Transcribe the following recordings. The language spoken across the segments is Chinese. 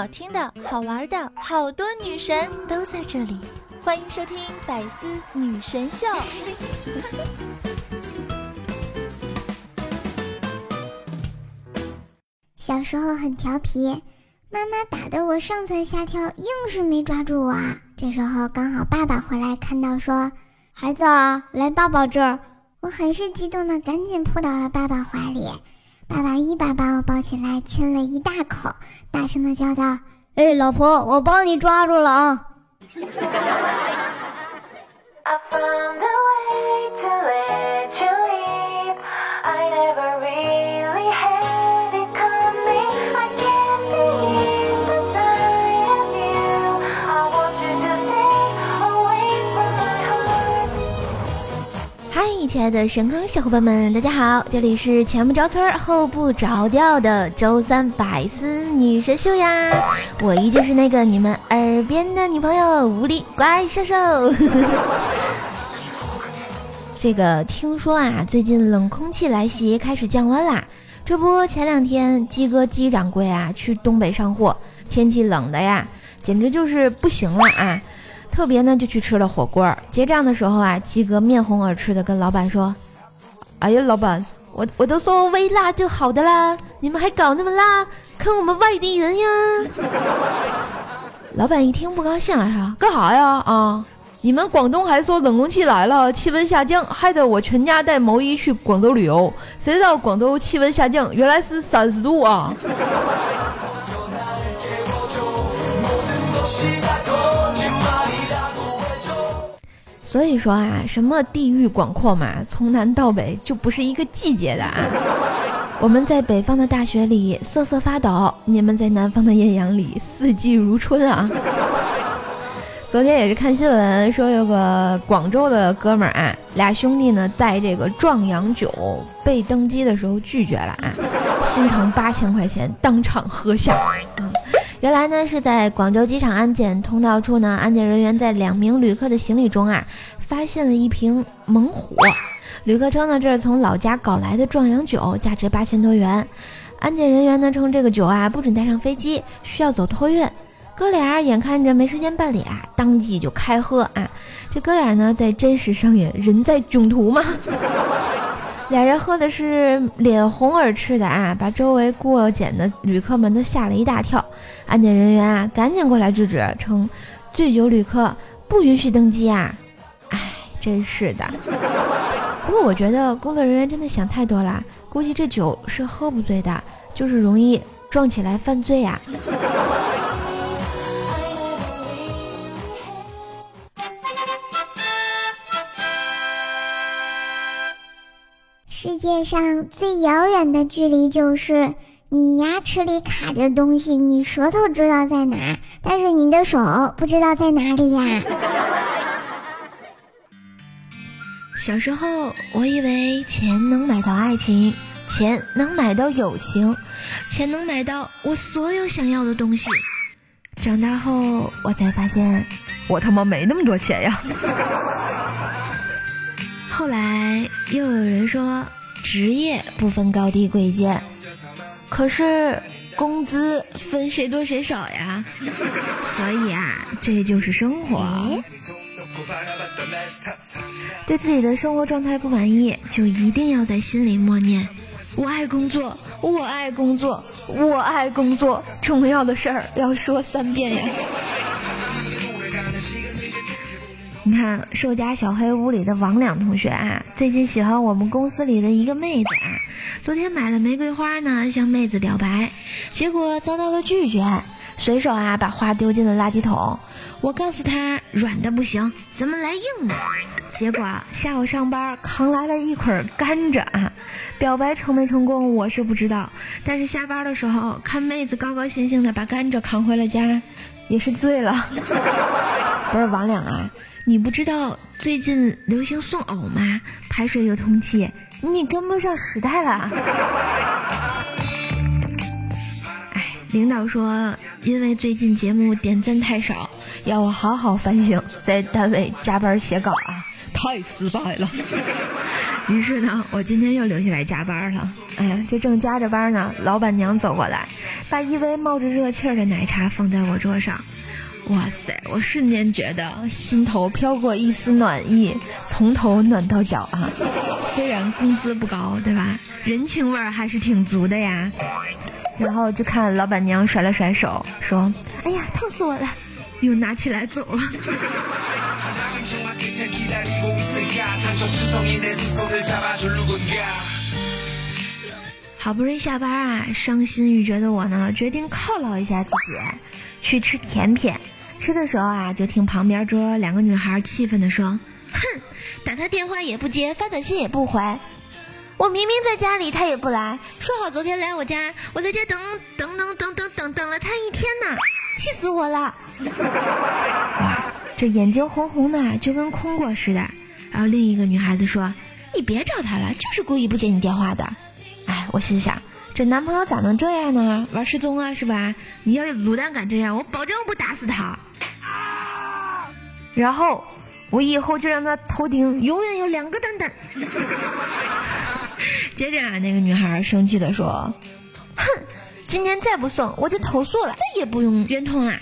好听的、好玩的，好多女神都在这里，欢迎收听《百思女神秀》。小时候很调皮，妈妈打得我上蹿下跳，硬是没抓住我。这时候刚好爸爸回来，看到说：“孩子啊，来爸爸这儿。”我很是激动的，赶紧扑到了爸爸怀里。爸爸一把把我抱起来，亲了一大口，大声的叫道：“哎，老婆，我帮你抓住了啊！”亲爱的神坑小伙伴们，大家好！这里是前不着村后不着调的周三百思女神秀呀，我依旧是那个你们耳边的女朋友无敌怪兽兽。这个听说啊，最近冷空气来袭，开始降温啦。这不，前两天鸡哥鸡掌柜啊去东北上货，天气冷的呀，简直就是不行了啊！特别呢，就去吃了火锅。结账的时候啊，鸡哥面红耳赤的跟老板说：“哎呀，老板，我我都说微辣就好的啦，你们还搞那么辣，坑我们外地人呀！” 老板一听不高兴了，说：“干啥呀？啊，你们广东还说冷空气来了，气温下降，害得我全家带毛衣去广州旅游，谁知道广州气温下降，原来是三十度啊！”所以说啊，什么地域广阔嘛，从南到北就不是一个季节的啊。我们在北方的大雪里瑟瑟发抖，你们在南方的艳阳里四季如春啊。昨天也是看新闻说，有个广州的哥们儿啊，俩兄弟呢带这个壮阳酒被登机的时候拒绝了啊，心疼八千块钱当场喝下啊。原来呢，是在广州机场安检通道处呢，安检人员在两名旅客的行李中啊，发现了一瓶猛虎。旅客称呢，这是从老家搞来的壮阳酒，价值八千多元。安检人员呢称，这个酒啊不准带上飞机，需要走托运。哥俩眼看着没时间办理啊，当即就开喝啊。这哥俩呢，在真实上演人在囧途嘛。俩人喝的是脸红耳赤的啊，把周围过检的旅客们都吓了一大跳。安检人员啊，赶紧过来制止，称醉酒旅客不允许登机啊！哎，真是的。不过我觉得工作人员真的想太多了，估计这酒是喝不醉的，就是容易撞起来犯罪呀。界上最遥远的距离就是你牙齿里卡着东西，你舌头知道在哪，但是你的手不知道在哪里呀。小时候，我以为钱能买到爱情，钱能买到友情，钱能买到我所有想要的东西。长大后，我才发现，我他妈没那么多钱呀。后来又有人说，职业不分高低贵贱，可是工资分谁多谁少呀。所以啊，这就是生活。对自己的生活状态不满意，就一定要在心里默念：我爱工作，我爱工作，我爱工作。重要的事儿要说三遍呀。你看，寿家小黑屋里的王两同学啊，最近喜欢我们公司里的一个妹子啊。昨天买了玫瑰花呢，向妹子表白，结果遭到了拒绝，随手啊把花丢进了垃圾桶。我告诉他，软的不行，咱们来硬的。结果下午上班扛来了一捆甘蔗啊，表白成没成功我是不知道，但是下班的时候看妹子高高兴兴的把甘蔗扛回了家，也是醉了。不是王两啊。你不知道最近流行送藕吗？排水又通气，你跟不上时代了。哎，领导说，因为最近节目点赞太少，要我好好反省，在单位加班写稿啊。太失败了。于是呢，我今天又留下来加班了。哎呀，这正加着班呢，老板娘走过来，把一杯冒着热气儿的奶茶放在我桌上。哇塞！我瞬间觉得心头飘过一丝暖意，从头暖到脚啊！虽然工资不高，对吧？人情味儿还是挺足的呀。然后就看老板娘甩了甩手，说：“哎呀，烫死我了！”又拿起来走了。好不容易下班啊，伤心欲绝的我呢，决定犒劳一下自己，去吃甜品。吃的时候啊，就听旁边桌两个女孩气愤地说：“哼，打他电话也不接，发短信也不回。我明明在家里，他也不来。说好昨天来我家，我在家等等等等等等等了他一天呢，气死我了！这眼睛红红的，就跟空过似的。然后另一个女孩子说：‘你别找他了，就是故意不接你电话的。’哎，我心想。”这男朋友咋能这样呢？玩失踪啊，是吧？你要卤蛋敢这样，我保证不打死他。然后我以后就让他头顶永远有两个蛋蛋。接着啊，那个女孩生气的说：“哼，今天再不送，我就投诉了，再也不用圆通了。”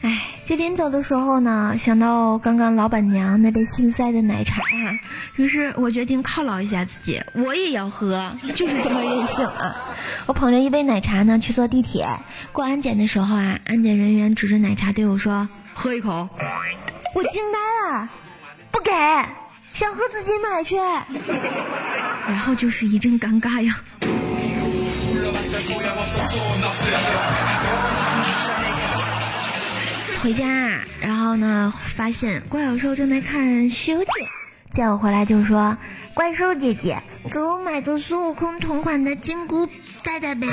哎。这临走的时候呢，想到刚刚老板娘那杯心塞的奶茶啊，于是我决定犒劳一下自己，我也要喝，就是这么任性啊！我捧着一杯奶茶呢去坐地铁，过安检的时候啊，安检人员指着奶茶对我说：“喝一口。”我惊呆了，不给，想喝自己买去。然后就是一阵尴尬呀。回家，然后呢，发现怪小兽正在看《西游记》，见我回来就说：“怪兽姐姐，给我买个孙悟空同款的金箍戴戴呗。”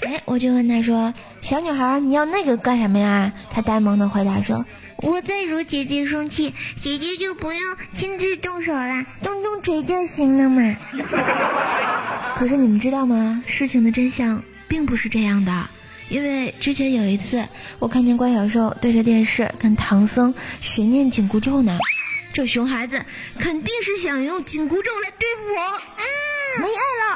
哎，我就问他说：“小女孩，你要那个干什么呀？”他呆萌的回答说：“我在惹姐姐生气，姐姐就不用亲自动手了，动动嘴就行了嘛。”可是你们知道吗？事情的真相并不是这样的。因为之前有一次，我看见关小兽对着电视跟唐僧学念紧箍咒呢，这熊孩子肯定是想用紧箍咒来对付我，啊，没爱了。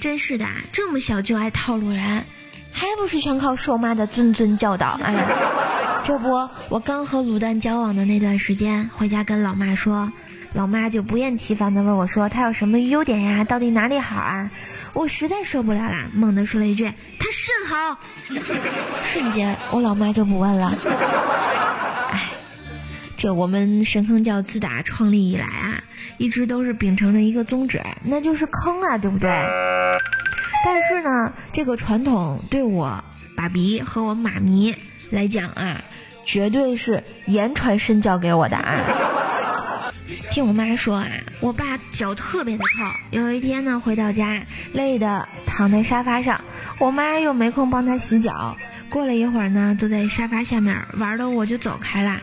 真是的，这么小就爱套路人，还不是全靠兽妈的谆谆教导？哎，这不，我刚和卤蛋交往的那段时间，回家跟老妈说。老妈就不厌其烦地问我说：“他有什么优点呀？到底哪里好啊？”我实在受不了了，猛地说了一句：“他肾好。”瞬间，我老妈就不问了。哎，这我们神坑教自打创立以来啊，一直都是秉承着一个宗旨，那就是坑啊，对不对？但是呢，这个传统对我爸比和我妈咪来讲啊，绝对是言传身教给我的啊。听我妈说啊，我爸脚特别的臭。有一天呢，回到家累的躺在沙发上，我妈又没空帮他洗脚。过了一会儿呢，坐在沙发下面玩的我就走开了。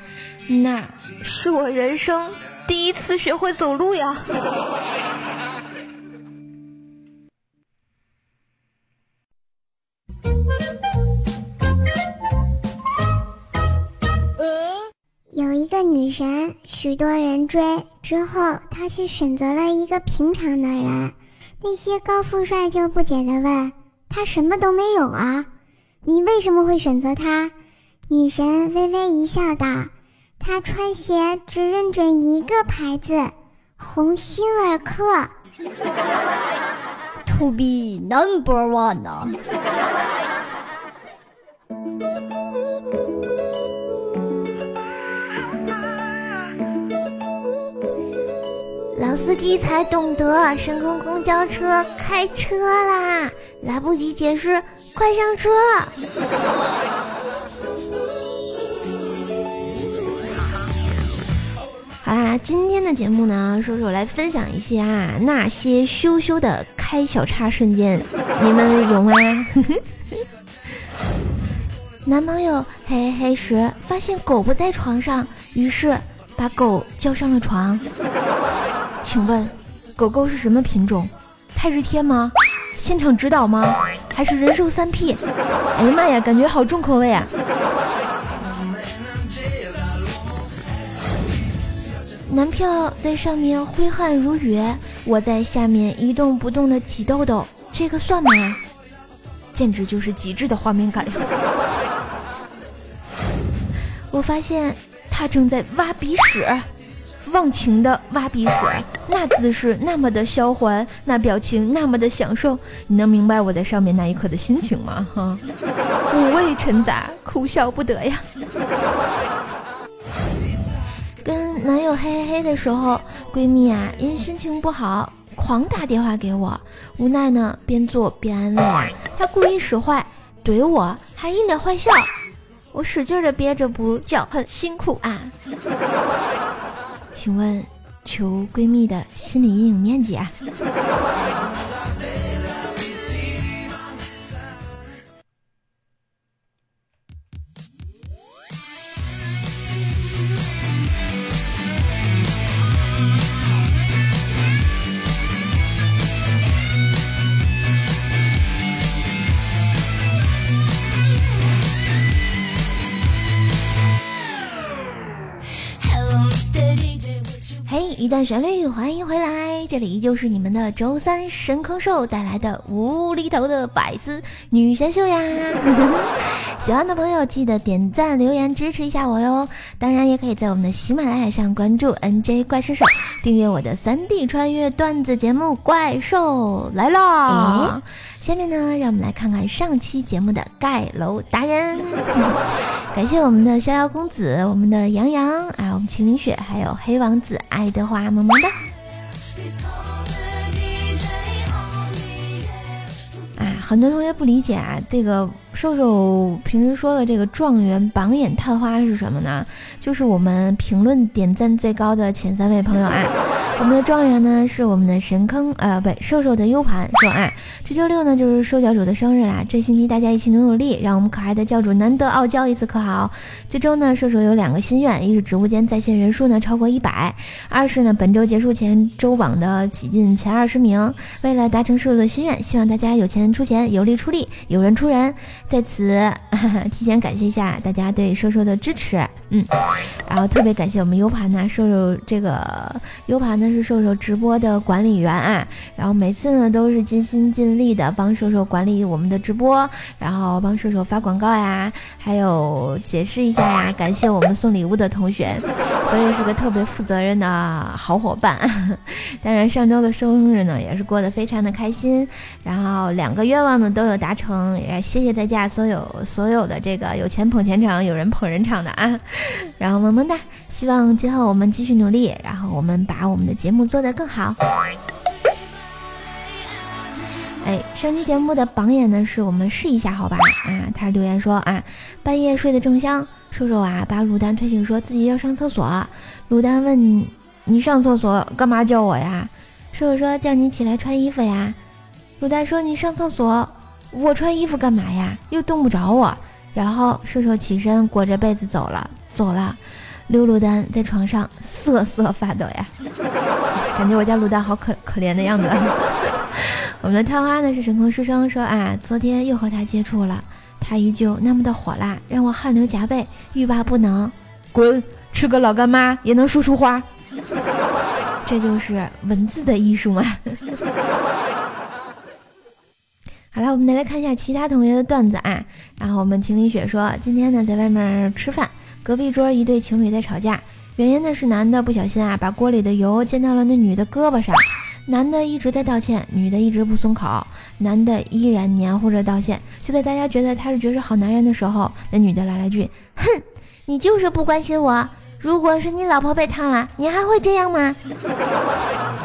那是我人生第一次学会走路呀。神，许多人追。之后，他却选择了一个平常的人。那些高富帅就不解的问：“他什么都没有啊，你为什么会选择他？”女神微微一笑道：“他穿鞋只认准一个牌子，鸿星尔克。To be number one 呢。”司机才懂得，深坑公交车开车啦！来不及解释，快上车！好啦，今天的节目呢，说说来分享一些啊那些羞羞的开小差瞬间，你们有吗？男朋友嘿嘿嘿时发现狗不在床上，于是把狗叫上了床。请问，狗狗是什么品种？泰日天吗？现场指导吗？还是人兽三 P。哎呀妈呀，感觉好重口味啊！男票在上面挥汗如雨，我在下面一动不动的挤痘痘，这个算吗？简直就是极致的画面感！我发现他正在挖鼻屎。忘情的挖鼻屎，那姿势那么的销魂，那表情那么的享受，你能明白我在上面那一刻的心情吗？哈，五味陈杂，哭笑不得呀。跟男友嘿嘿嘿的时候，闺蜜啊因心情不好狂打电话给我，无奈呢边做边安慰，她故意使坏怼我，还一脸坏笑，我使劲的憋着不叫，很辛苦啊。请问，求闺蜜的心理阴影面积啊？一段旋律，欢迎回来，这里依旧是你们的周三神坑兽带来的无厘头的百思女神秀呀！喜欢的朋友记得点赞留言支持一下我哟，当然也可以在我们的喜马拉雅上关注 NJ 怪兽手，订阅我的三 D 穿越段子节目《怪兽来了》。下面呢，让我们来看看上期节目的盖楼达人。感谢我们的逍遥公子，我们的杨洋啊，我们秦凌雪，还有黑王子爱德华，么么哒。很多同学不理解啊，这个瘦瘦平时说的这个状元榜眼探花是什么呢？就是我们评论点赞最高的前三位朋友啊。我们的状元呢是我们的神坑，呃，不，瘦瘦的 U 盘说啊，这周六呢就是瘦教主的生日啦，这星期大家一起努努力，让我们可爱的教主难得傲娇一次可好？这周呢，瘦瘦有两个心愿，一是直播间在线人数呢超过一百，二是呢本周结束前周榜的挤进前二十名。为了达成瘦瘦的心愿，希望大家有钱出钱，有力出力，有人出人。在此哈哈 提前感谢一下大家对瘦瘦的支持，嗯，然后特别感谢我们 U 盘呢，瘦瘦这个 U 盘呢。是瘦瘦直播的管理员啊，然后每次呢都是尽心尽力的帮瘦瘦管理我们的直播，然后帮瘦瘦发广告呀，还有解释一下呀，感谢我们送礼物的同学，所以是个特别负责任的好伙伴。当然上周的生日呢也是过得非常的开心，然后两个愿望呢都有达成，也谢谢大家所有所有的这个有钱捧钱场，有人捧人场的啊，然后么么哒，希望今后我们继续努力，然后我们把我们的。节目做得更好。哎，上期节目的榜眼呢，是我们试一下，好吧？啊，他留言说啊，半夜睡得正香，瘦瘦啊，把卤蛋推醒，说自己要上厕所。卤蛋问你上厕所干嘛叫我呀？瘦瘦说叫你起来穿衣服呀。卤蛋说你上厕所，我穿衣服干嘛呀？又冻不着我。然后瘦瘦起身裹着被子走了，走了。溜卤蛋在床上瑟瑟发抖呀，感觉我家卤蛋好可可怜的样子。我们的探花呢是神空师生说啊，昨天又和他接触了，他依旧那么的火辣，让我汗流浃背，欲罢不能。滚，吃个老干妈也能说出花，这就是文字的艺术嘛。好了，我们再来看一下其他同学的段子啊。然后我们秦林雪说，今天呢在外面吃饭。隔壁桌一对情侣在吵架，原因呢是男的不小心啊把锅里的油溅到了那女的胳膊上，男的一直在道歉，女的一直不松口，男的依然黏糊着道歉。就在大家觉得他是绝世好男人的时候，那女的来了句：“哼，你就是不关心我。如果是你老婆被烫了，你还会这样吗？”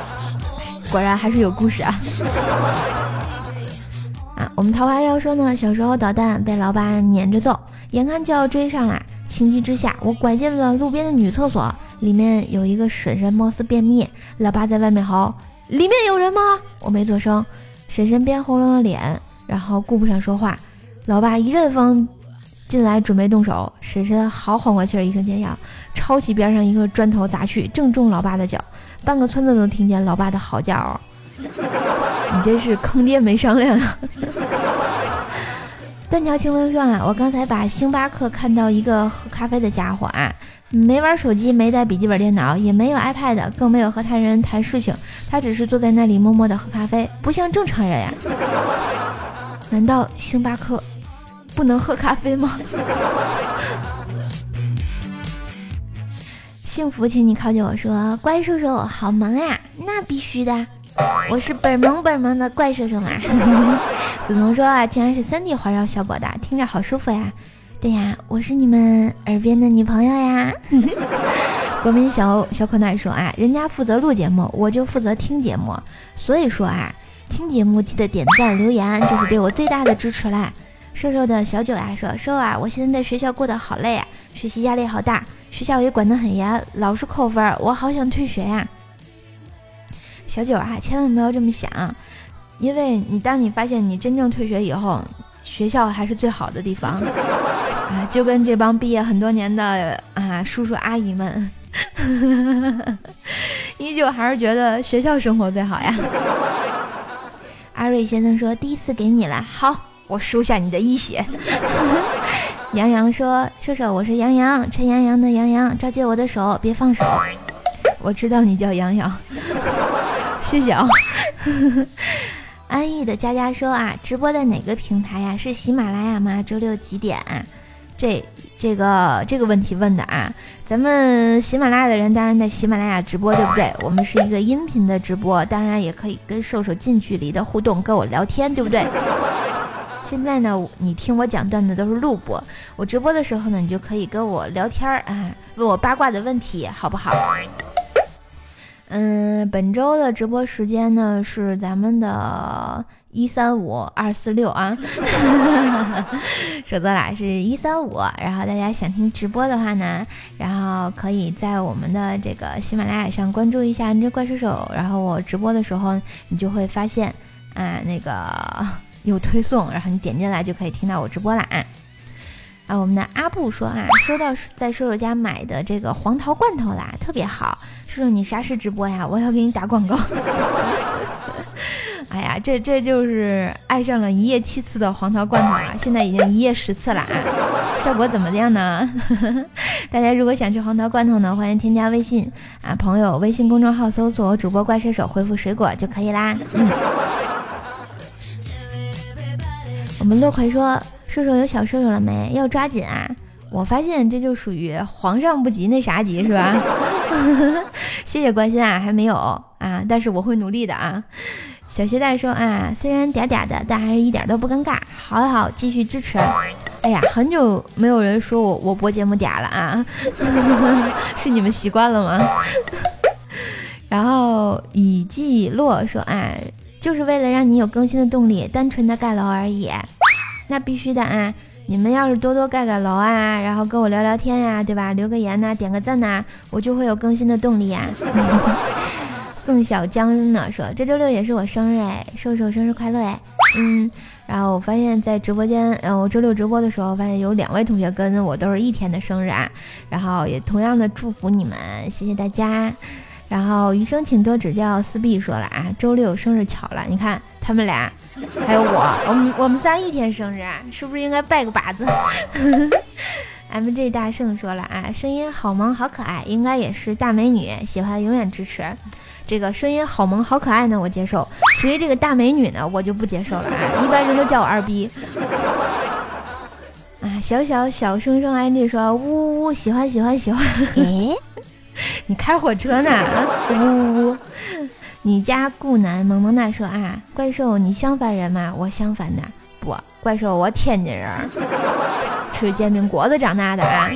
果然还是有故事啊！啊，我们桃花妖说呢，小时候捣蛋被老爸撵着揍，眼看就要追上了。情急之下，我拐进了路边的女厕所，里面有一个婶婶，貌似便秘。老爸在外面嚎：“里面有人吗？”我没做声。婶婶边红了脸，然后顾不上说话。老爸一阵风进来，准备动手。婶婶好缓过气儿，一声尖叫，抄起边上一个砖头砸去，正中老爸的脚。半个村子都听见老爸的嚎叫。你这是坑爹没商量啊！断桥清风说啊，我刚才把星巴克看到一个喝咖啡的家伙啊，没玩手机，没带笔记本电脑，也没有 iPad，更没有和他人谈事情，他只是坐在那里默默的喝咖啡，不像正常人呀。难道星巴克不能喝咖啡吗？幸福，请你靠近我说，乖叔叔好萌呀，那必须的。我是本萌本萌的怪兽兽嘛。子彤说啊，竟然是三 D 环绕效果的，听着好舒服呀。对呀，我是你们耳边的女朋友呀。国民小小可爱说啊，人家负责录节目，我就负责听节目。所以说啊，听节目记得点赞留言，这是对我最大的支持啦。瘦瘦的小九呀说，瘦啊，我现在在学校过得好累啊，学习压力好大，学校也管得很严，老是扣分，我好想退学呀。小九啊，千万不要这么想，因为你当你发现你真正退学以后，学校还是最好的地方啊！就跟这帮毕业很多年的啊叔叔阿姨们，依旧还是觉得学校生活最好呀。阿瑞先生说：“第一次给你了，好，我收下你的一血。”杨洋说：“射手，我是杨洋，陈杨洋的杨洋，抓紧我的手，别放手。”我知道你叫杨洋。谢谢啊，安逸的佳佳说啊，直播在哪个平台呀？是喜马拉雅吗？周六几点啊？这这个这个问题问的啊，咱们喜马拉雅的人当然在喜马拉雅直播，对不对？我们是一个音频的直播，当然也可以跟瘦瘦近距离的互动，跟我聊天，对不对？现在呢，你听我讲段子都是录播，我直播的时候呢，你就可以跟我聊天啊，问我八卦的问题，好不好？嗯，本周的直播时间呢是咱们的一三五二四六啊，说错了，是一三五。然后大家想听直播的话呢，然后可以在我们的这个喜马拉雅上关注一下“这怪兽手”，然后我直播的时候，你就会发现啊，那个 有推送，然后你点进来就可以听到我直播啦。啊，我们的阿布说啊，收到在叔叔家买的这个黄桃罐头啦，特别好。叔叔，你啥时直播呀？我要给你打广告。哎呀，这这就是爱上了一夜七次的黄桃罐头啊！现在已经一夜十次了啊，效果怎么样呢？大家如果想吃黄桃罐头呢，欢迎添加微信啊，朋友微信公众号搜索“主播怪射手”，回复水果就可以啦。我们洛葵说：“射手有小射手了没？要抓紧啊！”我发现这就属于皇上不急那啥急是吧？谢谢关心啊，还没有啊，但是我会努力的啊。小鞋带说啊，虽然嗲嗲的，但还是一点都不尴尬。好好继续支持。哎呀，很久没有人说我我播节目嗲了啊，是你们习惯了吗？然后以季落说啊，就是为了让你有更新的动力，单纯的盖楼而已。那必须的啊。你们要是多多盖盖楼啊，然后跟我聊聊天呀，对吧？留个言呐，点个赞呐，我就会有更新的动力呀。宋小江呢说，这周六也是我生日哎，瘦瘦生日快乐哎。嗯，然后我发现，在直播间，嗯，我周六直播的时候，发现有两位同学跟我都是一天的生日啊，然后也同样的祝福你们，谢谢大家。然后余生请多指教，四 B 说了啊，周六生日巧了，你看他们俩，还有我，我们我们仨一天生日，啊是不是应该拜个把子？M J 大圣说了啊，声音好萌好可爱，应该也是大美女，喜欢永远支持。这个声音好萌好可爱呢，我接受。至于这个大美女呢，我就不接受了啊，一般人都叫我二逼。啊，小小小声声 M J 说，呜呜呜，喜欢喜欢喜欢。你开火车呢？呜呜呜！你家顾南萌萌哒说啊，怪兽你襄樊人吗？我襄樊的。不，怪兽我天津人，吃煎饼果子长大的啊。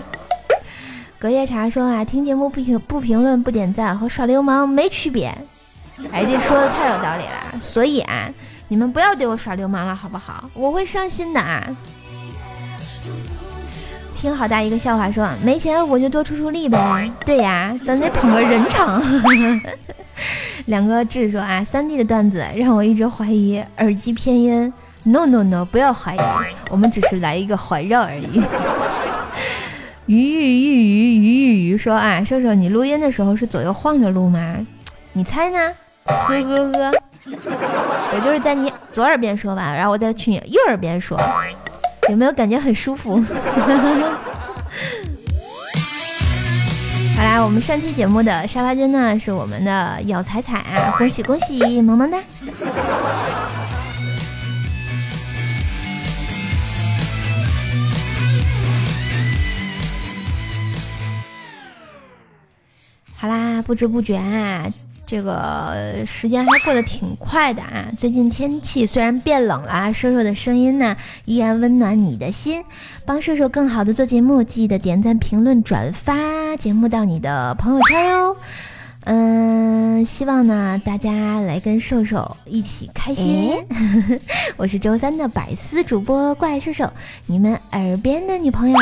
隔夜茶说啊，听节目不评不评论不点赞和耍流氓没区别。哎，这说的太有道理了。所以啊，你们不要对我耍流氓了，好不好？我会伤心的啊。听好大一个笑话，说没钱我就多出出力呗。对呀，咱得捧个人场。两个智说啊，三 D 的段子让我一直怀疑耳机偏音。No No No，不要怀疑，我们只是来一个环绕而已。鱼鱼鱼鱼鱼鱼鱼说啊，瘦瘦你录音的时候是左右晃着录吗？你猜呢？呵呵呵，我就是在你左耳边说吧，然后我再去你右耳边说。有没有感觉很舒服？好啦，我们上期节目的沙发君呢是我们的姚彩彩啊，恭喜恭喜，萌萌哒！好啦，不知不觉啊。这个时间还过得挺快的啊！最近天气虽然变冷了，瘦瘦的声音呢依然温暖你的心。帮瘦瘦更好的做节目，记得点赞、评论、转发节目到你的朋友圈哟。嗯，希望呢大家来跟瘦瘦一起开心。我是周三的百思主播怪兽兽，你们耳边的女朋友。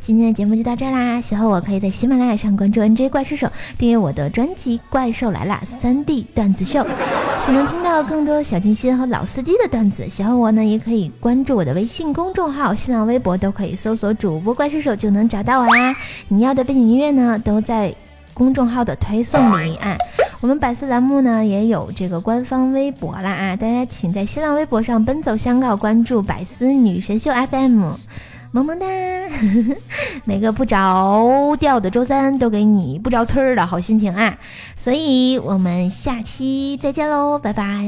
今天的节目就到这啦，喜欢我可以在喜马拉雅上关注 NJ 怪兽手，订阅我的专辑《怪兽来啦》三 D 段子秀，就能听到更多小清新和老司机的段子。喜欢我呢，也可以关注我的微信公众号、新浪微博，都可以搜索主播怪兽手就能找到我啦。你要的背景音乐呢，都在。公众号的推送里啊，我们百思栏目呢也有这个官方微博啦啊，大家请在新浪微博上奔走相告，关注百思女神秀 FM，萌萌哒！每个不着调的周三都给你不着村儿的好心情啊，所以我们下期再见喽，拜拜。